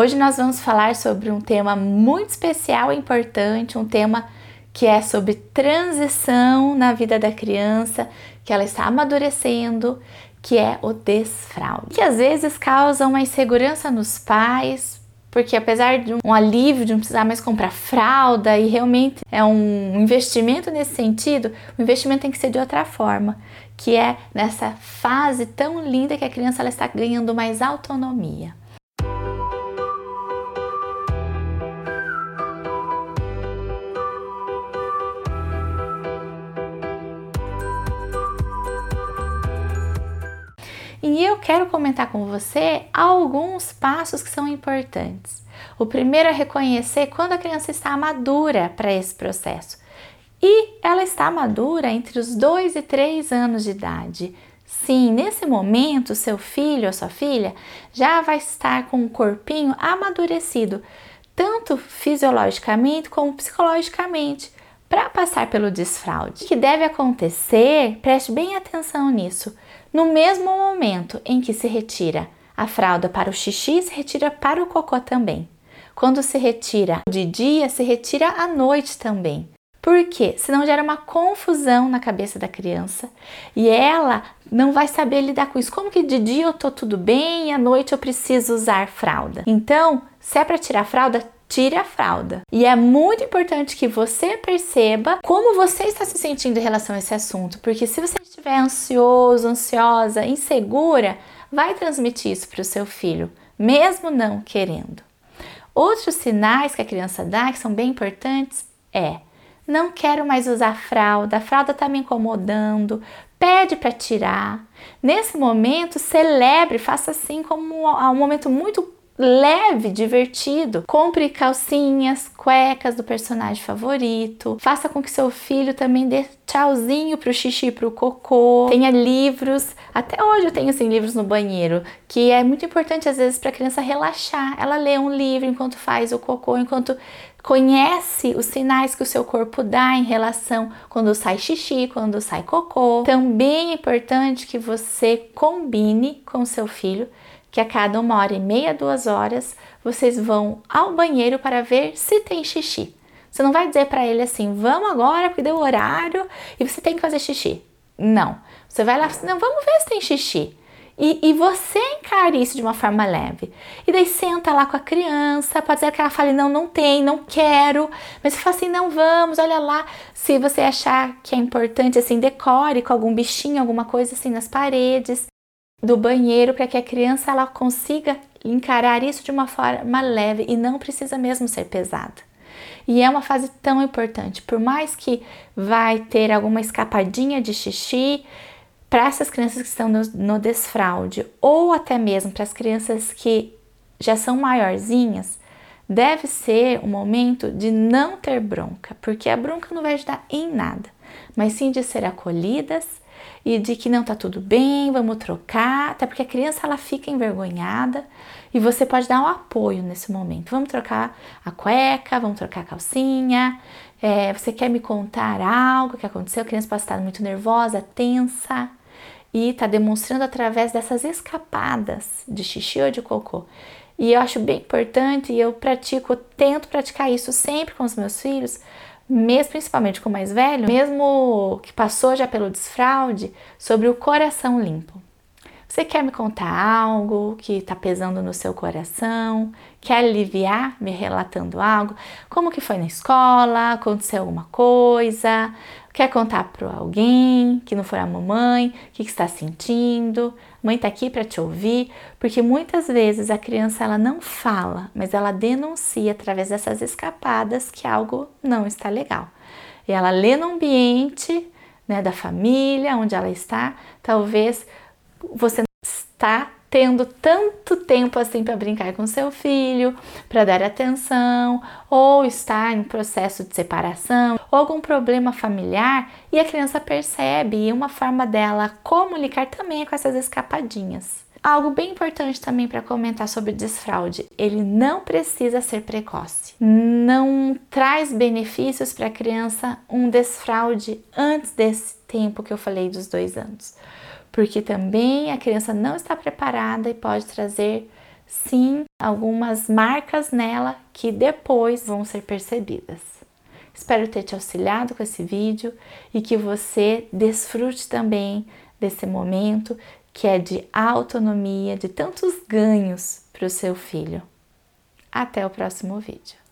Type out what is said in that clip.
Hoje nós vamos falar sobre um tema muito especial e importante, um tema que é sobre transição na vida da criança, que ela está amadurecendo, que é o desfraude. Que às vezes causa uma insegurança nos pais, porque apesar de um alívio de não precisar mais comprar fralda e realmente é um investimento nesse sentido, o investimento tem que ser de outra forma, que é nessa fase tão linda que a criança ela está ganhando mais autonomia. E eu quero comentar com você alguns passos que são importantes. O primeiro é reconhecer quando a criança está madura para esse processo. E ela está madura entre os 2 e 3 anos de idade. Sim, nesse momento, seu filho ou sua filha já vai estar com o corpinho amadurecido, tanto fisiologicamente como psicologicamente, para passar pelo desfraude. O que deve acontecer, preste bem atenção nisso no mesmo momento em que se retira a fralda para o xixi, se retira para o cocô também. Quando se retira de dia, se retira à noite também. Por quê? Senão gera uma confusão na cabeça da criança e ela não vai saber lidar com isso. Como que de dia eu tô tudo bem e à noite eu preciso usar fralda? Então, se é para tirar fralda, tire a fralda. E é muito importante que você perceba como você está se sentindo em relação a esse assunto, porque se você estiver ansioso, ansiosa, insegura, vai transmitir isso para o seu filho, mesmo não querendo. Outros sinais que a criança dá, que são bem importantes, é não quero mais usar fralda, a fralda está me incomodando, pede para tirar. Nesse momento, celebre, faça assim como um momento muito leve, divertido. Compre calcinhas, cuecas do personagem favorito. Faça com que seu filho também dê tchauzinho pro xixi e pro cocô. Tenha livros. Até hoje eu tenho assim livros no banheiro, que é muito importante às vezes para a criança relaxar. Ela lê um livro enquanto faz o cocô, enquanto conhece os sinais que o seu corpo dá em relação quando sai xixi, quando sai cocô. Também é importante que você combine com seu filho que a cada uma hora e meia, duas horas, vocês vão ao banheiro para ver se tem xixi. Você não vai dizer para ele assim, vamos agora porque deu horário e você tem que fazer xixi. Não. Você vai lá e não, vamos ver se tem xixi. E, e, você encare isso de uma forma leve. E daí senta lá com a criança, pode ser que ela fale, não, não tem, não quero. Mas você fala assim, não, vamos, olha lá. Se você achar que é importante, assim, decore com algum bichinho, alguma coisa assim nas paredes do banheiro para que a criança ela consiga encarar isso de uma forma leve e não precisa mesmo ser pesada. E é uma fase tão importante, por mais que vai ter alguma escapadinha de xixi para essas crianças que estão no, no desfraude ou até mesmo para as crianças que já são maiorzinhas, deve ser um momento de não ter bronca, porque a bronca não vai ajudar em nada, mas sim de ser acolhidas e de que não tá tudo bem, vamos trocar, até porque a criança ela fica envergonhada e você pode dar um apoio nesse momento. Vamos trocar a cueca, vamos trocar a calcinha. É, você quer me contar algo que aconteceu? A criança pode estar muito nervosa, tensa e tá demonstrando através dessas escapadas de xixi ou de cocô. E eu acho bem importante e eu pratico, tento praticar isso sempre com os meus filhos, mesmo principalmente com o mais velho, mesmo que passou já pelo desfraude, sobre o coração limpo. Você quer me contar algo que está pesando no seu coração? Quer aliviar me relatando algo? Como que foi na escola? Aconteceu alguma coisa? Quer contar para alguém que não for a mamãe? O que, que está sentindo? Mãe está aqui para te ouvir, porque muitas vezes a criança ela não fala, mas ela denuncia através dessas escapadas que algo não está legal. E ela lê no ambiente né, da família, onde ela está, talvez você está tendo tanto tempo assim para brincar com seu filho, para dar atenção, ou está em processo de separação, ou algum problema familiar e a criança percebe e uma forma dela comunicar também é com essas escapadinhas. Algo bem importante também para comentar sobre o desfraude: ele não precisa ser precoce. Não traz benefícios para a criança um desfraude antes desse tempo que eu falei dos dois anos porque também a criança não está preparada e pode trazer sim algumas marcas nela que depois vão ser percebidas. Espero ter te auxiliado com esse vídeo e que você desfrute também desse momento que é de autonomia, de tantos ganhos para o seu filho. Até o próximo vídeo.